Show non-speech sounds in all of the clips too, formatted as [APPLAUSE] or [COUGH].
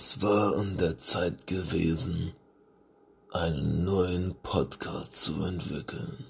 Es war an der Zeit gewesen, einen neuen Podcast zu entwickeln.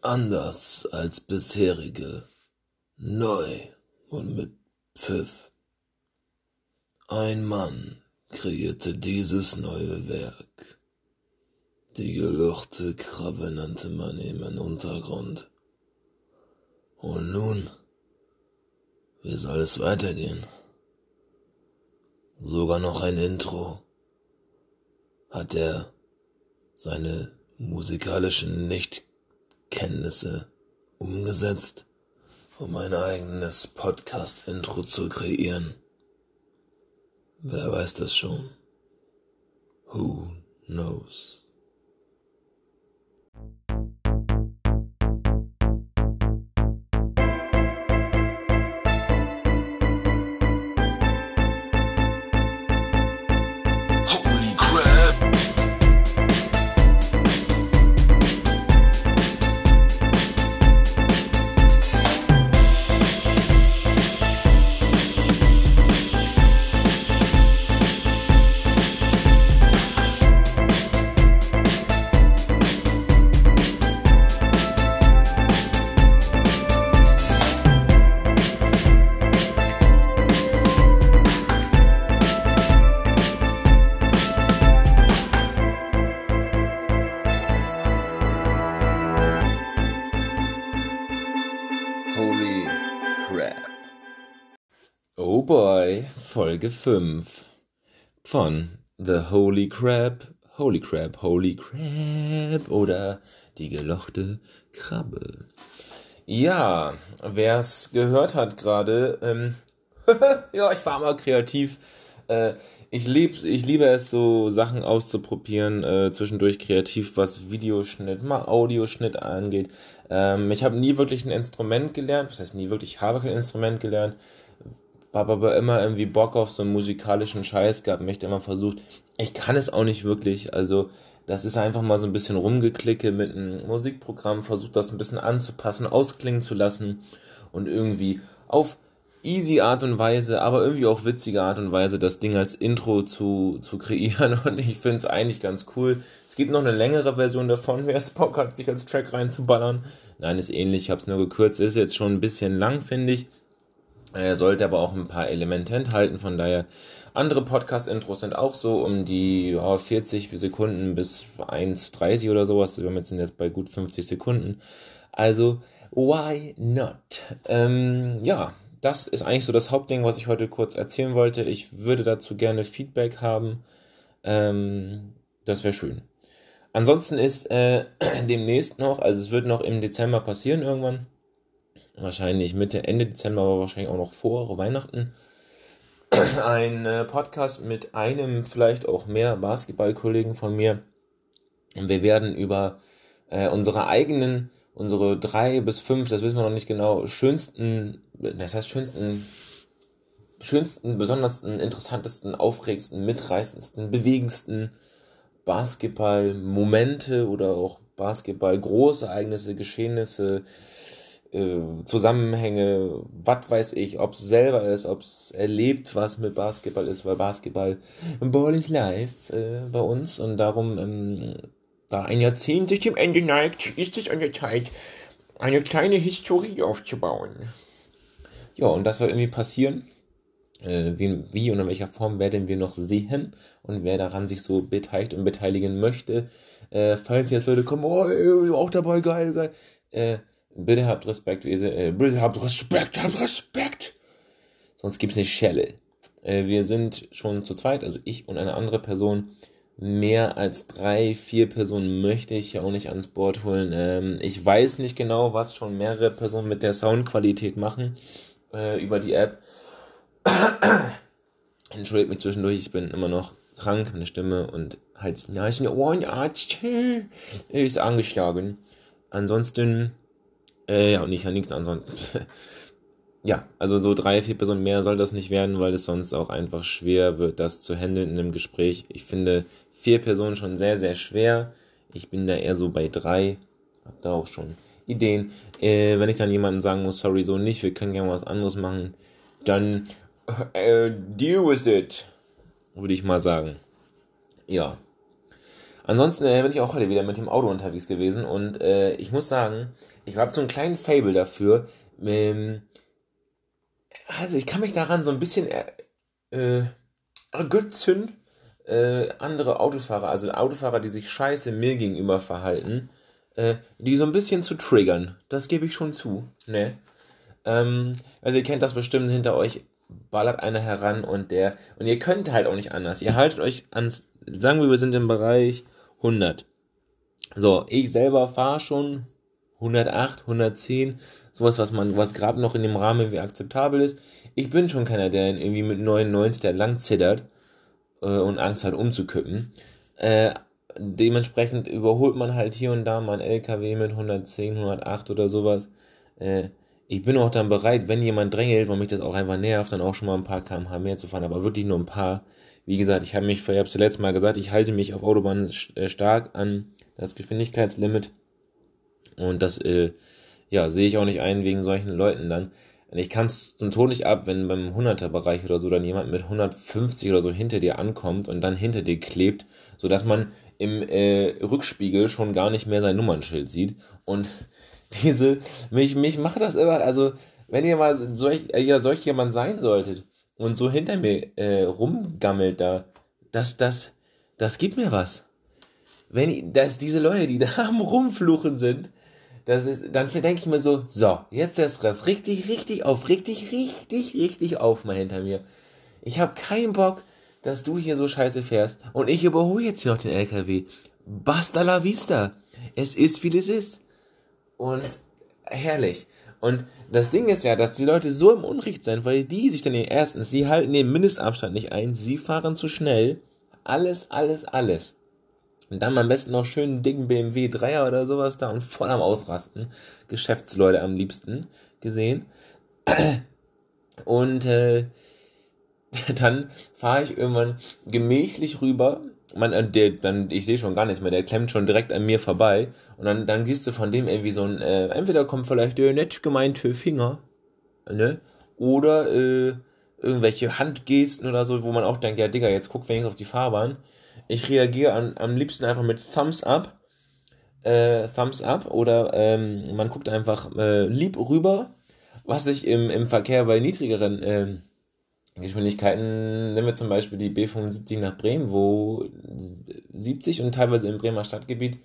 Anders als bisherige, neu und mit Pfiff. Ein Mann kreierte dieses neue Werk. Die gelochte Krabbe nannte man ihm im Untergrund. Und nun, wie soll es weitergehen? Sogar noch ein Intro, hat er seine musikalischen Nichtkenntnisse umgesetzt, um ein eigenes Podcast-Intro zu kreieren. Wer weiß das schon? Who knows? Oh boy, Folge 5 von The Holy Crab, Holy Crab, Holy Crab oder die gelochte Krabbe. Ja, wer es gehört hat gerade, ähm, [LAUGHS] ja, ich war mal kreativ. Äh, ich, lieb, ich liebe es, so Sachen auszuprobieren, äh, zwischendurch kreativ, was Videoschnitt, mal Audioschnitt angeht. Ähm, ich habe nie wirklich ein Instrument gelernt, was heißt nie wirklich, ich habe kein Instrument gelernt habe aber immer irgendwie Bock auf so einen musikalischen Scheiß gehabt, möchte immer versucht. Ich kann es auch nicht wirklich, also das ist einfach mal so ein bisschen rumgeklicke mit einem Musikprogramm, versucht das ein bisschen anzupassen, ausklingen zu lassen und irgendwie auf easy Art und Weise, aber irgendwie auch witzige Art und Weise das Ding als Intro zu, zu kreieren [LAUGHS] und ich finde es eigentlich ganz cool. Es gibt noch eine längere Version davon, wer es Bock hat, sich als Track reinzuballern. Nein, ist ähnlich, ich habe es nur gekürzt, ist jetzt schon ein bisschen lang, finde ich. Er sollte aber auch ein paar Elemente enthalten, von daher andere Podcast-Intros sind auch so um die ja, 40 Sekunden bis 1,30 oder sowas. Wir sind jetzt bei gut 50 Sekunden. Also, why not? Ähm, ja, das ist eigentlich so das Hauptding, was ich heute kurz erzählen wollte. Ich würde dazu gerne Feedback haben. Ähm, das wäre schön. Ansonsten ist äh, [CLEARS THROAT] demnächst noch, also es wird noch im Dezember passieren irgendwann, wahrscheinlich Mitte, Ende Dezember, aber wahrscheinlich auch noch vor Weihnachten, [CLEARS THROAT] ein äh, Podcast mit einem, vielleicht auch mehr Basketballkollegen von mir. Und wir werden über äh, unsere eigenen, unsere drei bis fünf, das wissen wir noch nicht genau, schönsten, das heißt schönsten, schönsten, besondersten, interessantesten, aufregendsten, mitreißendsten, bewegendsten Basketball-Momente oder auch Basketball-Großereignisse, Geschehnisse, äh, Zusammenhänge, was weiß ich, ob es selber ist, ob es erlebt, was mit Basketball ist, weil Basketball, Ball is life äh, bei uns und darum, ähm, da ein Jahrzehnt sich dem Ende neigt, ist es an der Zeit, eine kleine Historie aufzubauen. Ja, und das soll irgendwie passieren. Äh, wie, wie und in welcher Form werden wir noch sehen und wer daran sich so beteiligt und beteiligen möchte. Äh, falls jetzt Leute kommen, oh, auch dabei, geil, geil. Äh, Bitte habt Respekt, äh, bitte habt Respekt, habt Respekt. Sonst gibt's nicht Schelle. Äh, wir sind schon zu zweit, also ich und eine andere Person. Mehr als drei, vier Personen möchte ich ja auch nicht ans Board holen. Ähm, ich weiß nicht genau, was schon mehrere Personen mit der Soundqualität machen äh, über die App. [COUGHS] Entschuldigt mich zwischendurch, ich bin immer noch krank, meine Stimme und Hals, Nasen, Ohrenarzt ist angeschlagen. Ansonsten äh, ja, und ich kann nichts ansonsten. [LAUGHS] ja, also so drei, vier Personen mehr soll das nicht werden, weil es sonst auch einfach schwer wird, das zu handeln in einem Gespräch. Ich finde vier Personen schon sehr, sehr schwer. Ich bin da eher so bei drei. Hab da auch schon Ideen. Äh, wenn ich dann jemandem sagen muss, sorry, so nicht, wir können gerne was anderes machen, dann äh, deal with it, würde ich mal sagen. Ja. Ansonsten äh, bin ich auch heute wieder mit dem Auto unterwegs gewesen und äh, ich muss sagen, ich habe so einen kleinen Fable dafür. Ähm, also ich kann mich daran so ein bisschen äh, äh, ergötzen, äh, andere Autofahrer, also Autofahrer, die sich scheiße mir gegenüber verhalten, äh, die so ein bisschen zu triggern. Das gebe ich schon zu. Ne? Ähm, also ihr kennt das bestimmt hinter euch ballert einer heran und der und ihr könnt halt auch nicht anders. Ihr haltet euch ans sagen wir, wir sind im Bereich 100. So, ich selber fahre schon 108, 110, sowas, was man, was gerade noch in dem Rahmen irgendwie akzeptabel ist. Ich bin schon keiner, der irgendwie mit 99 der lang zittert äh, und Angst hat umzukippen. Äh, dementsprechend überholt man halt hier und da mal ein LKW mit 110, 108 oder sowas. Äh, ich bin auch dann bereit, wenn jemand drängelt, weil mich das auch einfach nervt, dann auch schon mal ein paar kmh mehr zu fahren, aber wirklich nur ein paar. Wie gesagt, ich habe mich, ich habe es letztes Mal gesagt, ich halte mich auf Autobahnen äh, stark an das Geschwindigkeitslimit. Und das, äh, ja, sehe ich auch nicht ein wegen solchen Leuten dann. Ich kann es zum Tod nicht ab, wenn beim 100er-Bereich oder so dann jemand mit 150 oder so hinter dir ankommt und dann hinter dir klebt, so dass man im äh, Rückspiegel schon gar nicht mehr sein Nummernschild sieht. Und diese, mich, mich macht das immer, also, wenn ihr mal solch, äh, ja, solch jemand sein solltet, und so hinter mir äh, rumgammelt da, das, das, das gibt mir was. Wenn dass diese Leute, die [LAUGHS] da am Rumfluchen sind, das ist, dann denke ich mir so, so, jetzt ist das richtig, richtig auf, richtig, richtig, richtig auf mal hinter mir. Ich habe keinen Bock, dass du hier so scheiße fährst und ich überhole jetzt hier noch den LKW. Basta la vista. Es ist, wie es ist. Und herrlich. Und das Ding ist ja, dass die Leute so im Unrecht sind, weil die sich dann erstens, sie halten den Mindestabstand nicht ein, sie fahren zu schnell, alles, alles, alles. Und dann am besten noch schön einen dicken BMW 3er oder sowas da und voll am Ausrasten. Geschäftsleute am liebsten gesehen. Und äh, [LAUGHS] dann fahre ich irgendwann gemächlich rüber man, äh, der, dann, ich sehe schon gar nichts mehr, der klemmt schon direkt an mir vorbei. Und dann, dann siehst du von dem irgendwie so ein, äh, entweder kommt vielleicht der nett gemeinte Finger, ne, oder äh, irgendwelche Handgesten oder so, wo man auch denkt, ja Digga, jetzt guck wenigstens auf die Fahrbahn. Ich reagiere an, am liebsten einfach mit Thumbs up, äh, Thumbs up oder ähm, man guckt einfach äh, lieb rüber, was ich im, im Verkehr bei niedrigeren äh, Geschwindigkeiten, nehmen wir zum Beispiel die B75 nach Bremen, wo 70 und teilweise im Bremer Stadtgebiet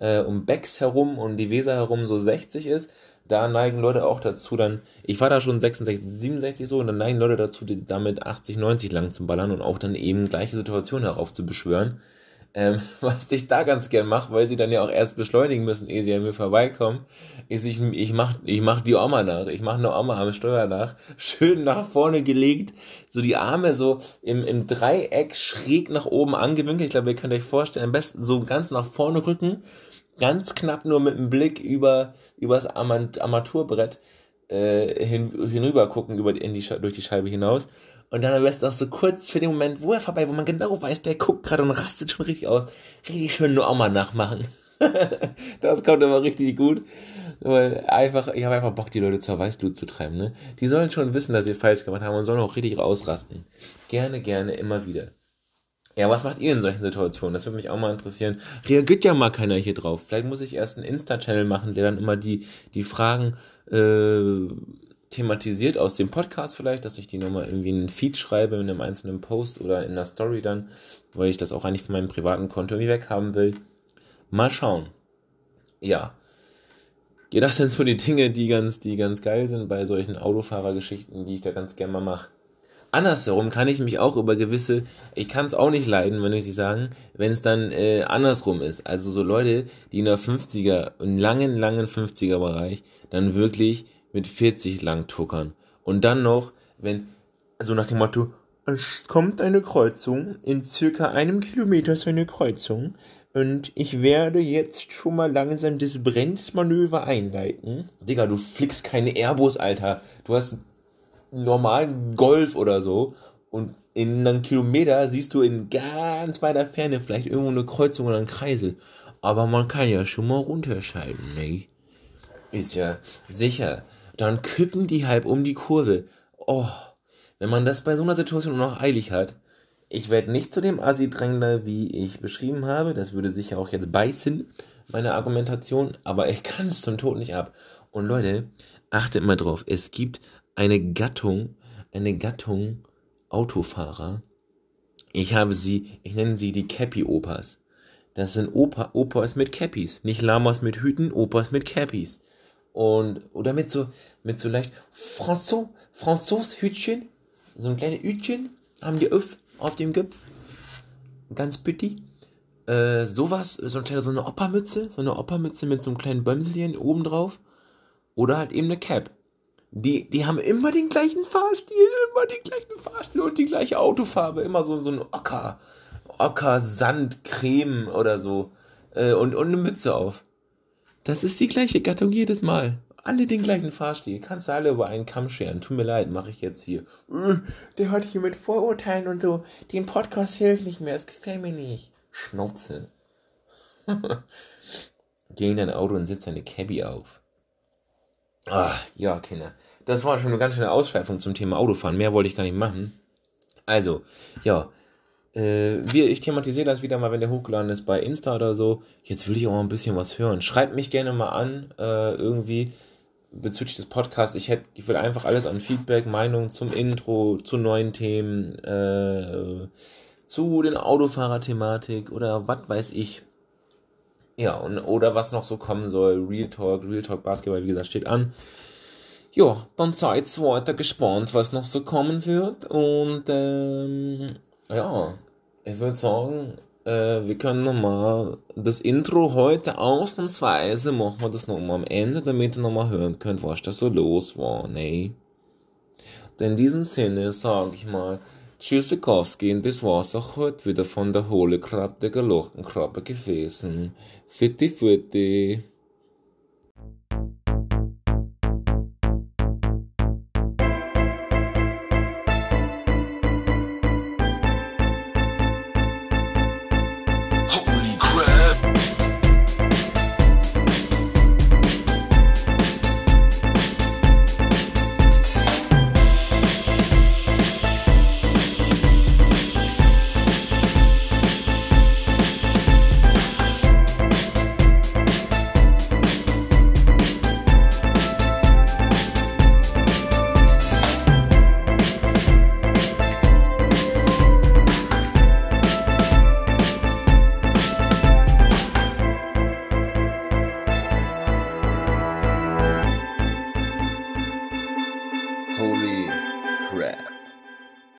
äh, um Becks herum und die Weser herum so 60 ist, da neigen Leute auch dazu dann, ich war da schon 66, 67 so, und dann neigen Leute dazu, damit 80, 90 lang zu ballern und auch dann eben gleiche Situationen heraufzubeschwören. Ähm, [LAUGHS] was ich da ganz gern mache, weil sie dann ja auch erst beschleunigen müssen, ehe sie an mir vorbeikommen, ist, ich, ich mach, ich mach die Oma nach. Ich mach eine Oma am Steuer nach. [LAUGHS] Schön nach vorne gelegt. So die Arme so im, im Dreieck schräg nach oben angewinkelt. Ich glaube, ihr könnt euch vorstellen, am besten so ganz nach vorne rücken. Ganz knapp nur mit dem Blick über, übers Armaturbrett äh, hin, hinüber gucken über in die, durch die Scheibe hinaus und dann am besten auch so kurz für den Moment, wo er vorbei, wo man genau weiß, der guckt gerade und rastet schon richtig aus. Richtig schön nur auch mal nachmachen. [LAUGHS] das kommt immer richtig gut. Weil einfach, ich habe einfach Bock, die Leute zur Weißblut zu treiben, ne? Die sollen schon wissen, dass sie falsch gemacht haben und sollen auch richtig ausrasten. Gerne, gerne, immer wieder. Ja, was macht ihr in solchen Situationen? Das würde mich auch mal interessieren. Reagiert ja mal keiner hier drauf. Vielleicht muss ich erst einen Insta-Channel machen, der dann immer die, die Fragen äh, thematisiert aus dem Podcast vielleicht, dass ich die nochmal irgendwie in einen Feed schreibe, in einem einzelnen Post oder in einer Story dann, weil ich das auch eigentlich von meinem privaten Konto irgendwie weghaben will. Mal schauen. Ja. Ja, das sind so die Dinge, die ganz, die ganz geil sind bei solchen Autofahrergeschichten, die ich da ganz gerne mal mache. Andersherum kann ich mich auch über gewisse, ich kann es auch nicht leiden, wenn ich sie sagen, wenn es dann äh, andersrum ist. Also so Leute, die in der 50er, im langen, langen 50er Bereich dann wirklich mit 40 lang tuckern. Und dann noch, wenn, so nach dem Motto, es kommt eine Kreuzung, in circa einem Kilometer ist eine Kreuzung, und ich werde jetzt schon mal langsam das Bremsmanöver einleiten. Digga, du flickst keine Airbus, Alter. Du hast einen normalen Golf oder so. Und in einem Kilometer siehst du in ganz weiter Ferne vielleicht irgendwo eine Kreuzung oder einen Kreisel. Aber man kann ja schon mal runterscheiden, ne? Ist ja sicher. Dann kippen die halb um die Kurve. Oh, wenn man das bei so einer Situation noch eilig hat, ich werde nicht zu dem Assi-Drängler, wie ich beschrieben habe. Das würde sicher auch jetzt beißen, meine Argumentation. Aber ich kann es zum Tod nicht ab. Und Leute, achtet mal drauf. Es gibt eine Gattung, eine Gattung Autofahrer. Ich habe sie, ich nenne sie die Cappy-Opas. Das sind Opa, Opas mit Cappies. Nicht Lamas mit Hüten, Opas mit Cappies. Und, oder mit so, mit so leicht Franzos, Franzos-Hütchen. So ein kleines Hütchen haben die auf auf dem Gipf. Ganz bitti. Äh, sowas, so eine kleine, so eine Oppermütze, so eine Oppermütze mit so einem kleinen Bömselchen oben drauf. Oder halt eben eine Cap. Die, die haben immer den gleichen Fahrstil, immer den gleichen Fahrstil und die gleiche Autofarbe. Immer so, so ein Ocker, Ocker, Sand, Creme oder so. Äh, und, und eine Mütze auf. Das ist die gleiche Gattung jedes Mal alle den gleichen Fahrstil. Kannst du alle über einen Kamm scheren. Tut mir leid, mache ich jetzt hier. Der hat hier mit Vorurteilen und so. Den Podcast hilft nicht mehr. Es gefällt mir nicht. Schnauze. [LAUGHS] Geh in dein Auto und setz deine Cabby auf. Ah, ja, Kinder. Das war schon eine ganz schöne Ausschweifung zum Thema Autofahren. Mehr wollte ich gar nicht machen. Also, ja, äh, ich thematisiere das wieder mal, wenn der hochgeladen ist bei Insta oder so. Jetzt will ich auch mal ein bisschen was hören. Schreibt mich gerne mal an, äh, irgendwie bezüglich des Podcasts. Ich hätte, ich will einfach alles an Feedback, Meinung zum Intro, zu neuen Themen, äh, zu den Autofahrer-Thematik oder was weiß ich. Ja, und, oder was noch so kommen soll. Real Talk, Real Talk Basketball, wie gesagt, steht an. Ja, dann seid weiter gespannt, was noch so kommen wird. Und ähm, ja, ich würde sagen, äh, wir können nochmal das Intro heute ausnahmsweise machen wir das nochmal am Ende, damit ihr nochmal hören könnt, was da so los war, ne? In diesem Sinne sage ich mal, Tschüssikowski und das war's auch heute wieder von der Hohle Krabbe, der gelochten Krabbe gewesen. Fitti, fitti.